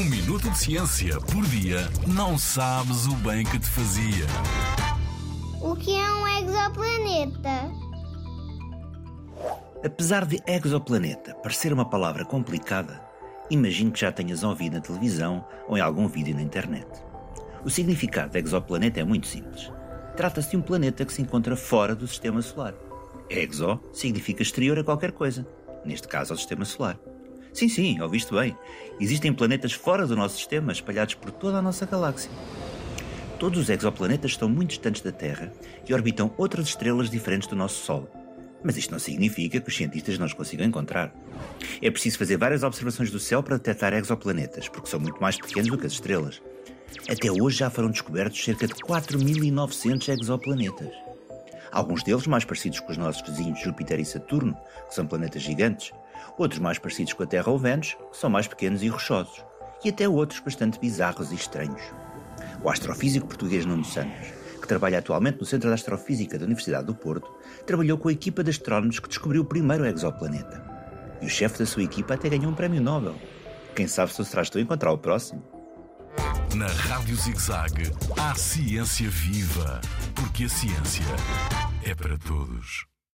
Um minuto de ciência por dia não sabes o bem que te fazia. O que é um exoplaneta? Apesar de exoplaneta parecer uma palavra complicada, imagino que já tenhas ouvido na televisão ou em algum vídeo na internet. O significado de exoplaneta é muito simples. Trata-se de um planeta que se encontra fora do sistema solar. Exo significa exterior a qualquer coisa, neste caso ao sistema solar. Sim, sim, ouviste bem. Existem planetas fora do nosso sistema, espalhados por toda a nossa galáxia. Todos os exoplanetas estão muito distantes da Terra e orbitam outras estrelas diferentes do nosso Sol. Mas isto não significa que os cientistas não os consigam encontrar. É preciso fazer várias observações do céu para detectar exoplanetas, porque são muito mais pequenos do que as estrelas. Até hoje já foram descobertos cerca de 4.900 exoplanetas. Alguns deles mais parecidos com os nossos vizinhos Júpiter e Saturno, que são planetas gigantes, outros mais parecidos com a Terra ou Vênus, que são mais pequenos e rochosos, e até outros bastante bizarros e estranhos. O astrofísico português Nuno Santos, que trabalha atualmente no Centro de Astrofísica da Universidade do Porto, trabalhou com a equipa de astrónomos que descobriu o primeiro exoplaneta. E o chefe da sua equipa até ganhou um prémio Nobel. Quem sabe se o será estou a encontrar o próximo? Na Rádio ZigZag, há ciência viva, porque a ciência é para todos.